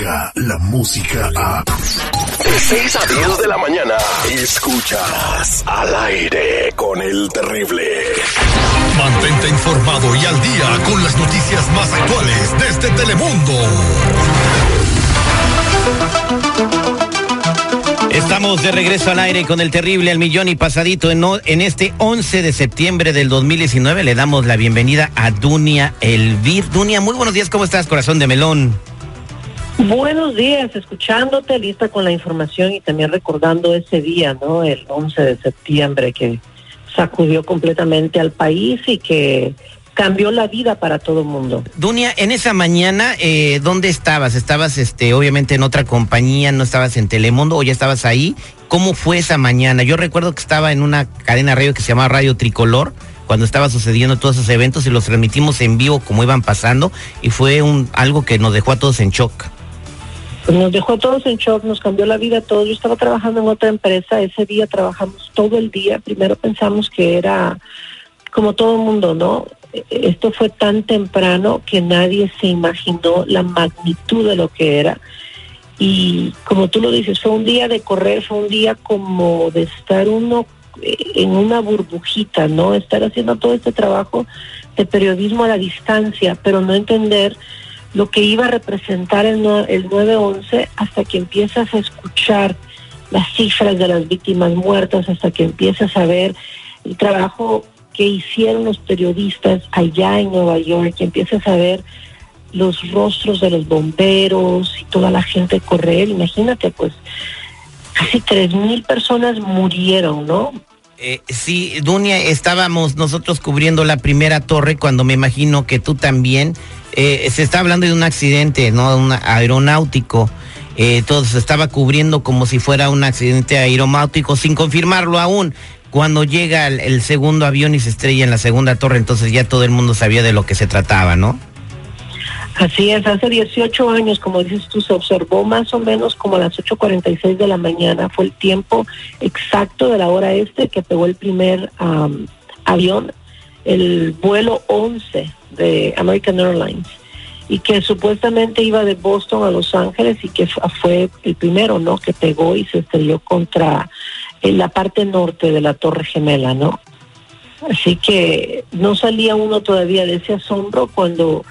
la música a... De 6 a 10 de la mañana, escuchas al aire con el terrible. Mantente informado y al día con las noticias más actuales desde Telemundo. Estamos de regreso al aire con el terrible al millón y pasadito en, en, este 11 de septiembre del 2019. Le damos la bienvenida a Dunia Elvir. Dunia, muy buenos días, ¿cómo estás, corazón de melón? Buenos días, escuchándote, lista con la información y también recordando ese día, ¿no? El 11 de septiembre que sacudió completamente al país y que cambió la vida para todo el mundo. Dunia, en esa mañana, eh, ¿dónde estabas? ¿Estabas, este, obviamente, en otra compañía? ¿No estabas en Telemundo o ya estabas ahí? ¿Cómo fue esa mañana? Yo recuerdo que estaba en una cadena radio que se llamaba Radio Tricolor cuando estaba sucediendo todos esos eventos y los transmitimos en vivo como iban pasando y fue un algo que nos dejó a todos en shock. Pues nos dejó a todos en shock, nos cambió la vida a todos. Yo estaba trabajando en otra empresa, ese día trabajamos todo el día. Primero pensamos que era como todo el mundo, ¿no? Esto fue tan temprano que nadie se imaginó la magnitud de lo que era. Y como tú lo dices, fue un día de correr, fue un día como de estar uno eh, en una burbujita, ¿no? Estar haciendo todo este trabajo de periodismo a la distancia, pero no entender lo que iba a representar el, el 9-11 hasta que empiezas a escuchar las cifras de las víctimas muertas, hasta que empiezas a ver el trabajo que hicieron los periodistas allá en Nueva York, que empiezas a ver los rostros de los bomberos y toda la gente correr, imagínate, pues casi tres mil personas murieron, ¿no? Eh, sí, Dunia, estábamos nosotros cubriendo la primera torre cuando me imagino que tú también, eh, se está hablando de un accidente, ¿no? Un aeronáutico. Eh, todo se estaba cubriendo como si fuera un accidente aeronáutico sin confirmarlo aún. Cuando llega el, segundo avión y se estrella en la segunda torre, entonces ya todo el mundo sabía de lo que se trataba, ¿no? Así es, hace 18 años, como dices tú, se observó más o menos como a las 8.46 de la mañana, fue el tiempo exacto de la hora este que pegó el primer avión, el vuelo 11 de American Airlines, y que supuestamente iba de Boston a Los Ángeles y que fue el primero, ¿no? Que pegó y se estrelló contra la parte norte de la Torre Gemela, ¿no? Así que no salía uno todavía de ese asombro cuando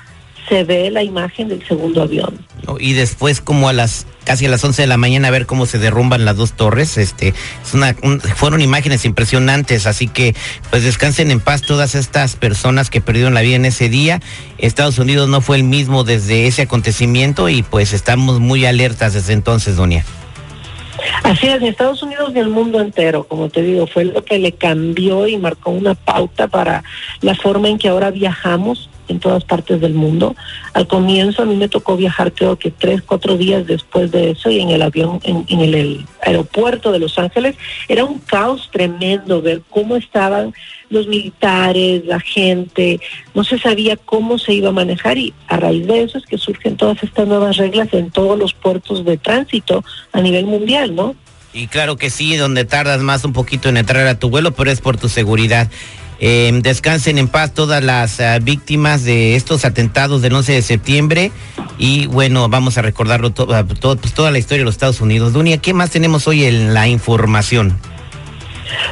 se ve la imagen del segundo avión. Y después como a las casi a las 11 de la mañana a ver cómo se derrumban las dos torres, este, fueron imágenes impresionantes, así que pues descansen en paz todas estas personas que perdieron la vida en ese día. Estados Unidos no fue el mismo desde ese acontecimiento y pues estamos muy alertas desde entonces, Doña. Así es, en Estados Unidos y el mundo entero, como te digo, fue lo que le cambió y marcó una pauta para la forma en que ahora viajamos en todas partes del mundo. Al comienzo a mí me tocó viajar creo que tres, cuatro días después de eso y en el avión, en, el, aeropuerto de Los Ángeles, era un caos tremendo ver cómo estaban los militares, la gente, no se sabía cómo se iba a manejar y a raíz de eso es que surgen todas estas nuevas reglas en todos los puertos de tránsito a nivel mundial, ¿no? Y claro que sí, donde tardas más un poquito en entrar a tu vuelo, pero es por tu seguridad. Eh, descansen en paz todas las uh, víctimas de estos atentados del 11 de septiembre y bueno, vamos a recordarlo todo, todo pues, toda la historia de los Estados Unidos. Dunia, ¿qué más tenemos hoy en la información?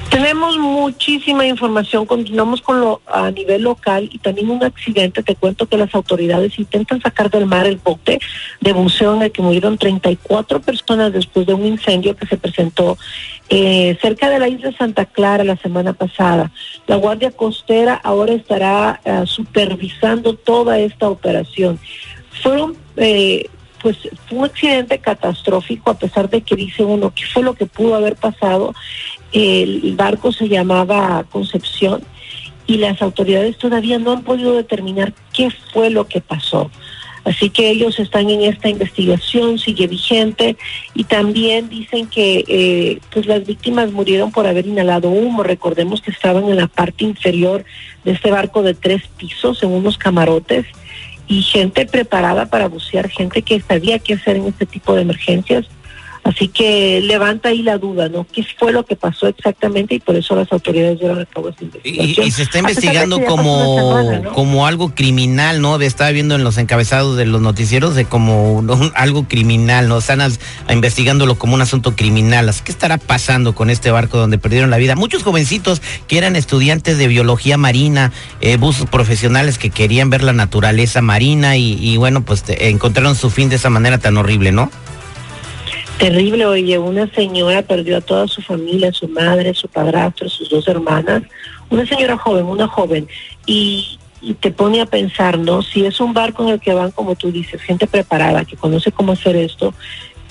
Tenemos muchísima información, continuamos con lo a nivel local y también un accidente. Te cuento que las autoridades intentan sacar del mar el bote de buceo en el que murieron 34 personas después de un incendio que se presentó eh, cerca de la isla Santa Clara la semana pasada. La Guardia Costera ahora estará eh, supervisando toda esta operación. Fueron eh, pues fue un accidente catastrófico a pesar de que dice uno qué fue lo que pudo haber pasado el barco se llamaba Concepción y las autoridades todavía no han podido determinar qué fue lo que pasó. Así que ellos están en esta investigación, sigue vigente y también dicen que eh, pues las víctimas murieron por haber inhalado humo. Recordemos que estaban en la parte inferior de este barco de tres pisos, en unos camarotes y gente preparada para bucear, gente que sabía qué hacer en este tipo de emergencias Así que levanta ahí la duda, ¿no? ¿Qué fue lo que pasó exactamente? Y por eso las autoridades llevan a cabo esta investigación. Y, y se está investigando como, semana, ¿no? como algo criminal, ¿no? Estaba viendo en los encabezados de los noticieros de como ¿no? algo criminal, ¿no? Están as, investigándolo como un asunto criminal. Así que estará pasando con este barco donde perdieron la vida? Muchos jovencitos que eran estudiantes de biología marina, eh, buzos profesionales que querían ver la naturaleza marina y, y bueno, pues te, encontraron su fin de esa manera tan horrible, ¿no? Terrible, oye, una señora perdió a toda su familia, su madre, su padrastro, sus dos hermanas, una señora joven, una joven, y, te pone a pensar, ¿no? Si es un barco en el que van, como tú dices, gente preparada, que conoce cómo hacer esto,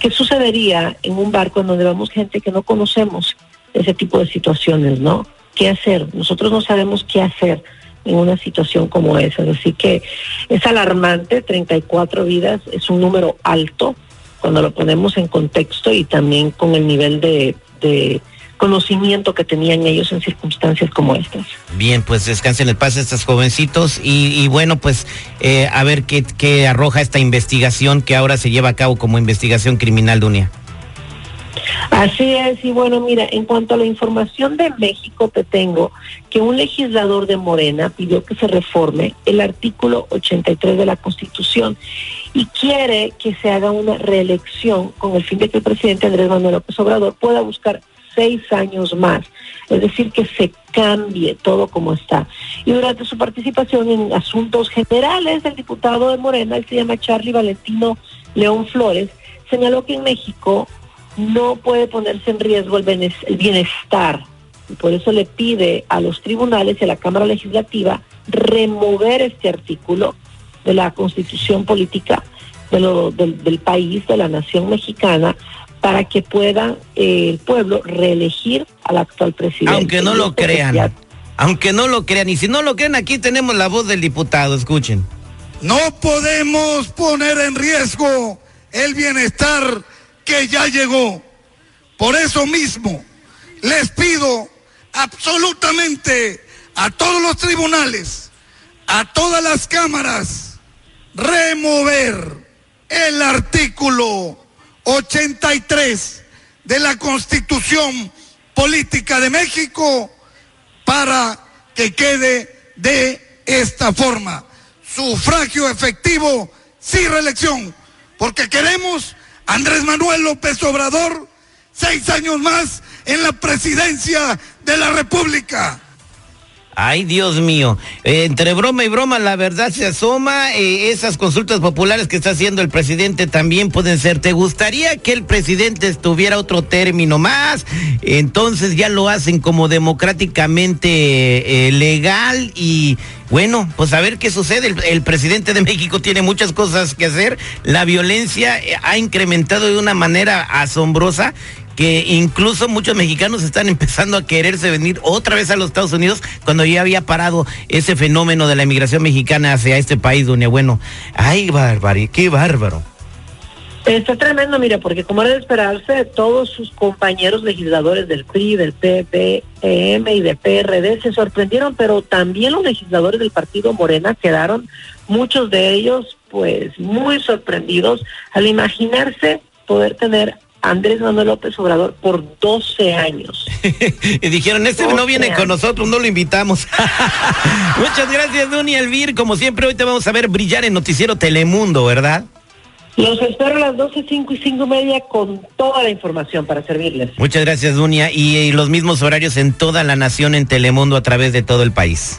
¿qué sucedería en un barco en donde vamos gente que no conocemos ese tipo de situaciones, ¿no? ¿Qué hacer? Nosotros no sabemos qué hacer en una situación como esa, así que es alarmante, 34 vidas es un número alto, cuando lo ponemos en contexto y también con el nivel de, de, conocimiento que tenían ellos en circunstancias como estas. Bien, pues descansen el paz estos jovencitos y, y bueno, pues eh, a ver qué, qué arroja esta investigación que ahora se lleva a cabo como investigación criminal, Dunia. Así es, y bueno, mira, en cuanto a la información de México, te tengo que un legislador de Morena pidió que se reforme el artículo 83 de la Constitución y quiere que se haga una reelección con el fin de que el presidente Andrés Manuel López Obrador pueda buscar seis años más, es decir, que se cambie todo como está. Y durante su participación en asuntos generales, el diputado de Morena, él se llama Charlie Valentino León Flores, señaló que en México no puede ponerse en riesgo el bienestar. Y por eso le pide a los tribunales y a la Cámara Legislativa remover este artículo de la constitución política de lo, del, del, país, de la nación mexicana, para que pueda eh, el pueblo reelegir al actual presidente. Aunque no lo crean, ya... aunque no lo crean, y si no lo creen, aquí tenemos la voz del diputado, escuchen. No podemos poner en riesgo el bienestar que ya llegó. Por eso mismo les pido absolutamente a todos los tribunales, a todas las cámaras, remover el artículo 83 de la Constitución Política de México para que quede de esta forma. Sufragio efectivo, sin reelección, porque queremos Andrés Manuel López Obrador, seis años más en la presidencia de la República. Ay, Dios mío. Eh, entre broma y broma, la verdad se asoma. Eh, esas consultas populares que está haciendo el presidente también pueden ser. ¿Te gustaría que el presidente estuviera otro término más? Entonces ya lo hacen como democráticamente eh, legal y bueno, pues a ver qué sucede. El, el, presidente de México tiene muchas cosas que hacer. La violencia ha incrementado de una manera asombrosa que incluso muchos mexicanos están empezando a quererse venir otra vez a los Estados Unidos cuando ya había parado ese fenómeno de la inmigración mexicana hacia este país, doña Bueno. Ay, bárbaro, qué bárbaro. Está tremendo, mire, porque como era de esperarse, todos sus compañeros legisladores del PRI, del PPM y del PRD se sorprendieron, pero también los legisladores del partido Morena quedaron, muchos de ellos, pues, muy sorprendidos al imaginarse poder tener Andrés Manuel López Obrador por 12 años. y dijeron, este no viene años. con nosotros, no lo invitamos. Muchas gracias, Dunia Elvir. Como siempre, hoy te vamos a ver brillar en Noticiero Telemundo, ¿verdad? Los espero a las 12, 5 y 5 y media con toda la información para servirles. Muchas gracias, Dunia. Y, y los mismos horarios en toda la nación en Telemundo a través de todo el país.